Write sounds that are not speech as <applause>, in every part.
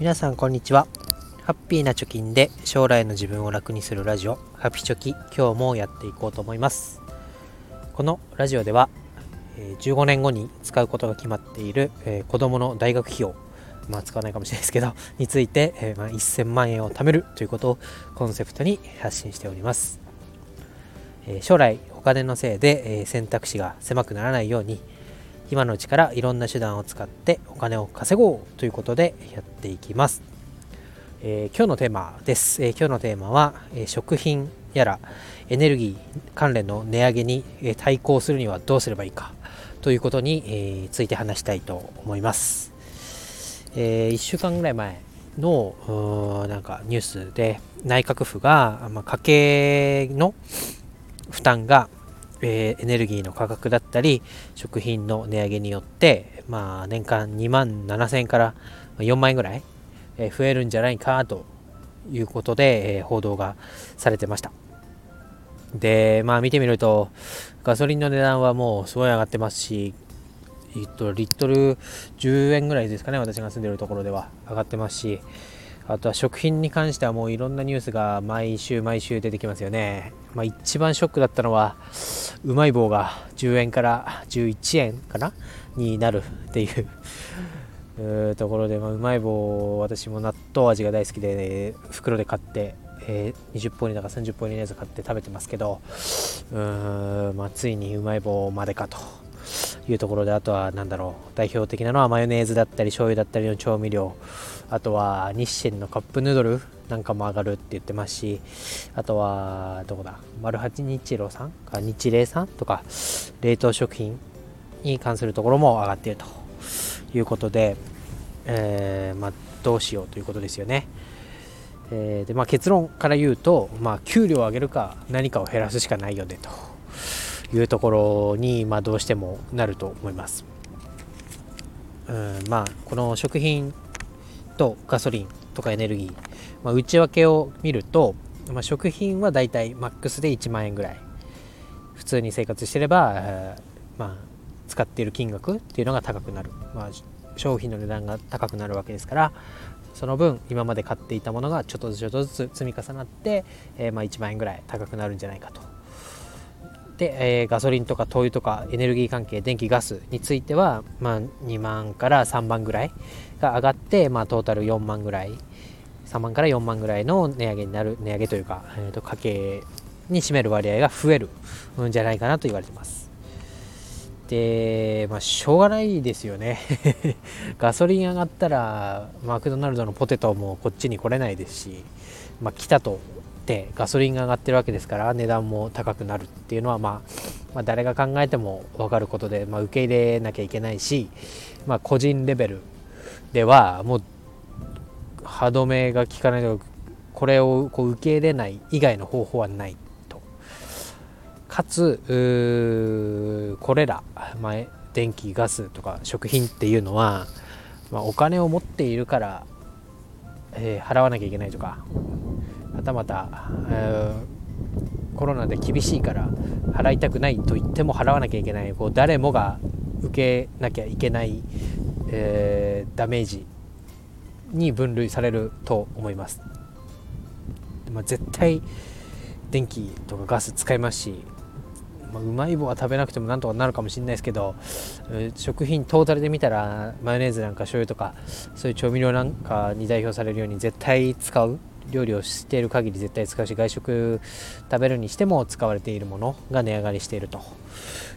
皆さんこんにちは。ハッピーな貯金で将来の自分を楽にするラジオハピチョキ。今日もやっていこうと思います。このラジオでは15年後に使うことが決まっている子供の大学費用まあ使わないかもしれないですけど <laughs> についてま1000万円を貯めるということをコンセプトに発信しております。将来お金のせいで選択肢が狭くならないように今のうちからいろんな手段を使ってお金を稼ごうということでやっていきます。えー、今日のテーマです。えー、今日のテーマは、えー、食品やらエネルギー関連の値上げに、え対抗するにはどうすればいいかということに、えついて話したいと思います。え1週間ぐらい前のなんかニュースで内閣府が、まあ、家計の負担がえー、エネルギーの価格だったり食品の値上げによって、まあ、年間2万7000円から4万円ぐらい、増えるんじゃないかということで、報道がされてましたでまあ見てみるとガソリンの値段はもうすごい上がってますしえっとリットル10円ぐらいですかね私が住んでるところでは上がってますしあとは食品に関してはもういろんなニュースが毎週毎週出てきますよね。まあ、一番ショックだったのは、うまい棒が10円から11円かな？になるっていうところで、まあ、うまい棒私も納豆味が大好きで、ね、袋で買って、えー、20本にだか30本にのやつ買って食べてますけどうん、まあ、ついにうまい棒までかと。いうところであとは何だろう代表的なのはマヨネーズだったり醤油だったりの調味料。あとは日清のカップヌードルなんかも上がるって言ってますしあとはどこだ丸八日露さんか日霊さんとか冷凍食品に関するところも上がっていると。いうことで、えー、まあ、どうしようということですよね。えー、でまあ、結論から言うと、まあ、給料を上げるか何かを減らすしかないよねというところに、まあ、どうしてもなると思います。うんまあ、この食品とガソリンとかエネルギー、まあ、内訳を見ると、まあ、食品はだいたいマックスで1万円ぐらい普通に生活してれば、まあ、使っている金額っていうのが高くなる、まあ、商品の値段が高くなるわけですからその分今まで買っていたものがちょっとずつちょっとずつ積み重なって、えー、まあ、1万円ぐらい高くなるんじゃないかと。で、えー、ガソリンとか灯油とかエネルギー関係電気ガスについては、まあ、2万から3万ぐらいが上がって、まあ、トータル4万ぐらい3万から4万ぐらいの値上げになる値上げというか、えー、と家計に占める割合が増えるんじゃないかなと言われてます。でまあしょうがないですよね。<laughs> ガソリン上がったらマクドナルドのポテトもこっちに来れないですし、まあ、来たとってガソリンが上がってるわけですから値段も高くなるっていうのは、まあ、まあ、誰が考えても分かることで、まあ、受け入れなきゃいけないし、まあ、個人レベルではもう歯止めが効かないとこれをこう受け入れない以外の方法はない。かつこれら、まあ、電気ガスとか食品っていうのは、まあ、お金を持っているから、えー、払わなきゃいけないとかはたまた、えー、コロナで厳しいから払いたくないと言っても払わなきゃいけないこう誰もが受けなきゃいけない、えー、ダメージに分類されると思います、まあ、絶対電気とかガス使いますし、まあ、うまい棒は食べなくてもなんとかなるかもしれないですけど食品トータルで見たらマヨネーズなんか醤油とかそういう調味料なんかに代表されるように絶対使う。料理をしている限り絶対使うし外食食べるにしても使われているものが値上がりしていると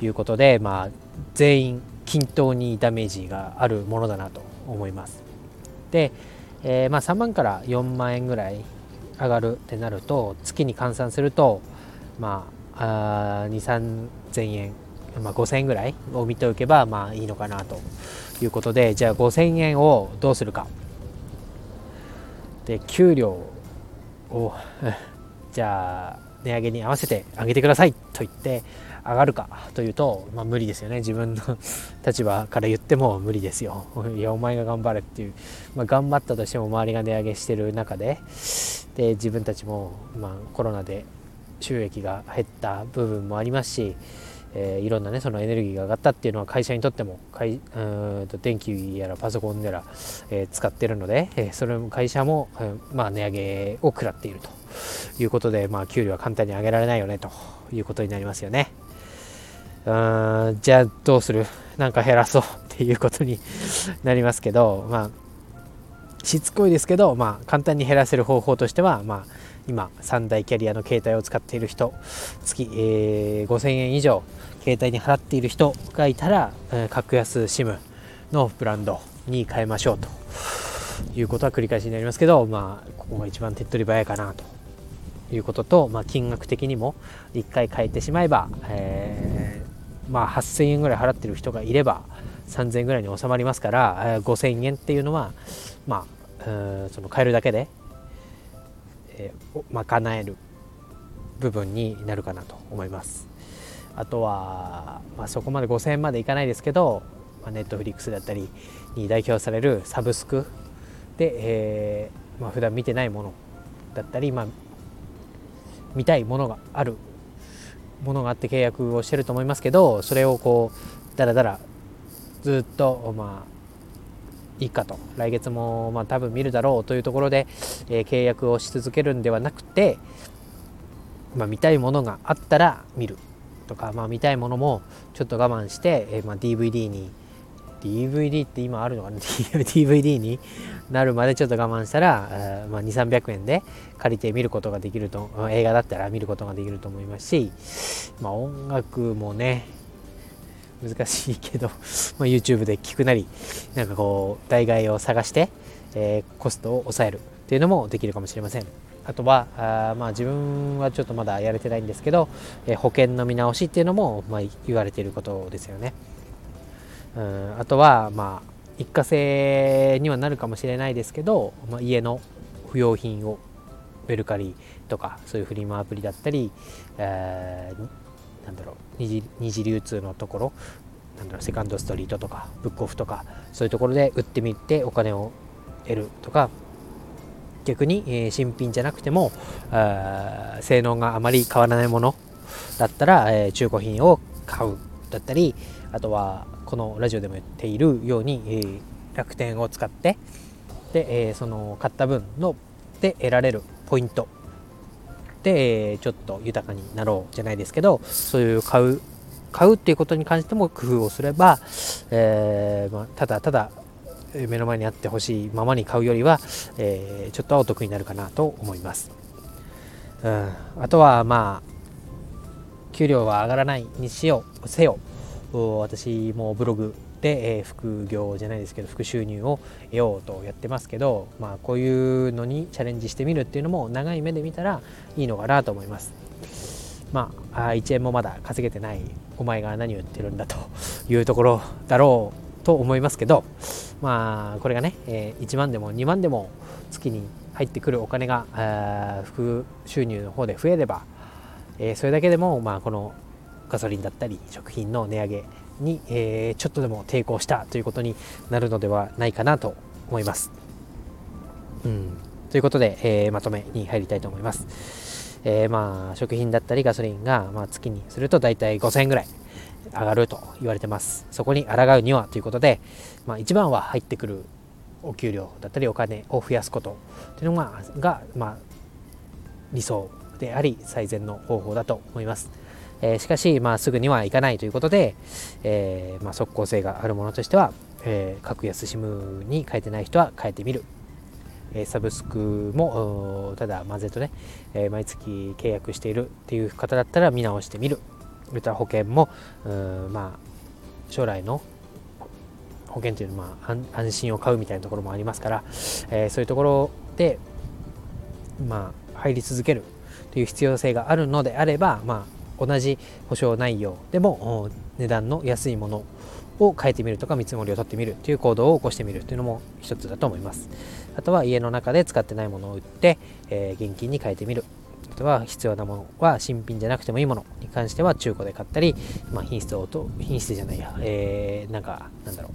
いうことで、まあ、全員均等にダメージがあるものだなと思います。で、えー、まあ、3万から4万円ぐらい上がるってなると月に換算すると、まあ、あ2 3 0円、まあ、5000円ぐらいを見ておけばまあいいのかなということでじゃあ5000円をどうするか。で給料を <laughs> じゃあ値上げに合わせて上げてくださいと言って上がるかというと、まあ、無理ですよね。自分の <laughs> 立場から言っても無理ですよ。いやお前が頑張れっていう、まあ、頑張ったとしても周りが値上げしてる中でで自分たちも、まあ、コロナで収益が減った部分もありますし、えー、いろんなねそのエネルギーが上がったっていうのは会社にとっても会うんと電気やらパソコンやら、えー、使ってるので、えー、それも会社も、えー、まあ、値上げを食らっているということで、まあ、給料は簡単に上げられないよねということになりますよね。うんじゃあどうする？なんか減らそうっていうことになりますけど、まあ、しつこいですけど、まあ、簡単に減らせる方法としては、まあ、今3大キャリアの携帯を使っている人月、えー、5000円以上携帯に払っている人がいたら、えー、格安 SIM のブランドに変えましょうということは繰り返しになりますけど、まあ、ここが一番手っ取り早いかなということと、まあ、金額的にも1回変えてしまえば、えー、まあ、8000円ぐらい払ってる人がいれば3000円ぐらいに収まりますから、えー、5000円っていうのは、まあ、その変えるだけでえー、賄える部分になるかなと思います。あとは、まあ、そこまで5000円までいかないですけど、ま、ネットフリックスだったりに代表されるサブスクで、えーまあ、普段見てないものだったり、まあ、見たいものがあるものがあって契約をしてると思いますけどそれをこうだらだらずっとまあいいかと。来月もまあ多分見るだろうというところで、えー、契約をし続けるんではなくて、まあ、見たいものがあったら見る。とか、まあ、見たいものもちょっと我慢して、えー、まあ DVD に DVD って今あるのかな？<laughs> DVD になるまでちょっと我慢したら、まあ、2300円で借りて見ることができると映画だったら見ることができると思いますし、まあ、音楽もね難しいけど、<laughs> ま、YouTube で聞くなりなんかこう代替を探して、えー、コストを抑えるっていうのもできるかもしれません。あとはあまあ自分はちょっとまだやれてないんですけど、えー、保険の見直しっていうのも、まあ、言われていることですよね。うんあとはまあ一過性にはなるかもしれないですけど、まあ、家の不用品をメルカリとかそういうフリマアプリだったり、えー、なんだろう二次二次流通のところなんだろうセカンドストリートとかブックオフとかそういうところで売ってみてお金を得るとか逆に、えー、新品じゃなくても性能があまり変わらないものだったら、えー、中古品を買うだったりあとはこのラジオでも言っているように、えー、楽天を使ってで、えー、その買った分ので得られるポイントちょっと豊かになろうじゃないですけどそういう買う買うっていうことに関しても工夫をすれば、えー、まあ、ただただ目の前にあってほしいままに買うよりは、えー、ちょっとはお得になるかなと思います、うん、あとはまあ給料は上がらないにしようせよ。私もブログで、えー、副業じゃないですけど副収入を得ようとやってますけど、まあ、こういうのにチャレンジしてみるっていうのも長い目で見たらいいのかなと思います。まあ、1円もまだ稼げてないお前が何を言ってるんだというところだろうと思いますけど、まあ、これがね、えー、1万でも2万でも月に入ってくるお金が副収入の方で増えれば、えー、それだけでも、まあ、このガソリンだったり食品の値上げに、えー、ちょっとでも抵抗したということになるのではないかなと思います。うん、ということで、えー、まとめに入りたいと思います。えー、まあ食品だったりガソリンが、まあ、月にすると大体5000円ぐらい上がると言われてます。そこに抗うにはということで、まあ、一番は入ってくるお給料だったりお金を増やすことというのがが、まあ、理想であり最善の方法だと思います。えー、しかし、まあ、すぐにはいかないということで、えー、まあ、即効性があるものとしては、えー、格安 SIM に変えてない人は変えてみる、えサブスクもただ混ぜとね、え毎月契約しているっていう方だったら見直してみる。また保険もまあ将来の保険というのは、まあ、安心を買うみたいなところもありますから、えそういうところで、まあ、入り続けるという必要性があるのであれば、まあ、同じ保証内容でも値段の安いものを変えてみるとか見積もりを取ってみるという行動を起こしてみるというのも一つだと思います。あとは家の中で使ってないものを売って、えー、現金に変えてみる。あとは必要なものは新品じゃなくてもいいもの。に関しては中古で買ったり、まあ、品質をと品質じゃないや、えー、なんかなんだろ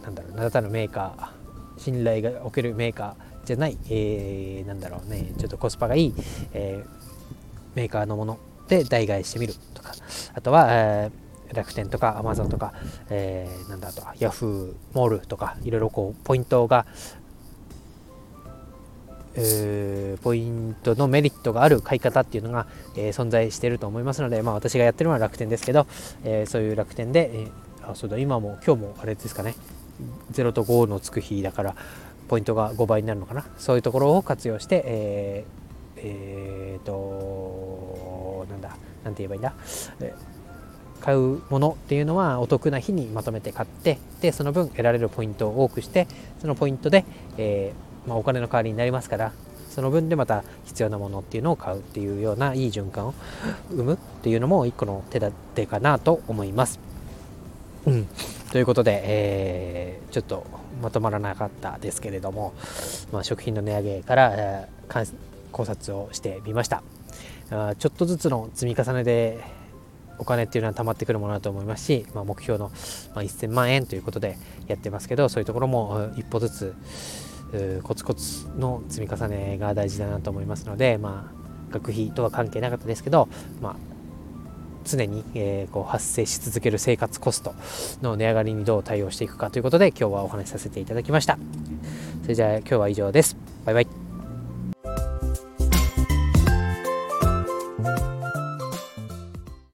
う。なんだろう。名だたるメーカー。信頼がおけるメーカーじゃない、えー、なんだろうね。ちょっとコスパがいい、えーメーカーのもので代替してみるとかあとは、えー、楽天とかアマゾンとか、えー、なんだとヤフーモールとかいろいろこうポイントがえー、ポイントのメリットがある買い方っていうのが、えー、存在していると思いますので、まあ、私がやってるのは楽天ですけど、えー、そういう楽天で、えあそうだ今も今日もあれですかね0と5のつく日だからポイントが5倍になるのかなそういうところを活用して、えー、えー、となんだなんて言えばいいんだ、え買うものっていうのはお得な日にまとめて買ってでその分得られるポイントを多くしてそのポイントで、えーまあ、お金の代わりになりますからその分でまた必要なものっていうのを買うっていうようないい循環を生むっていうのも一個の手立てかなと思います。うん、ということで、えー、ちょっとまとまらなかったですけれども、まあ、食品の値上げから、えー、考察をしてみました。あちょっとずつの積み重ねでお金っていうのは溜まってくるものだと思いますし、まあ、目標の、ま、1000万円ということでやってますけどそういうところも一歩ずつコツコツの積み重ねが大事だなと思いますので、まあ、学費とは関係なかったですけど、まあ、常に、えー、こう発生し続ける生活コストの値上がりにどう対応していくかということで今日はお話しさせていただきました。それじゃあ今日は以上です。バイバイ。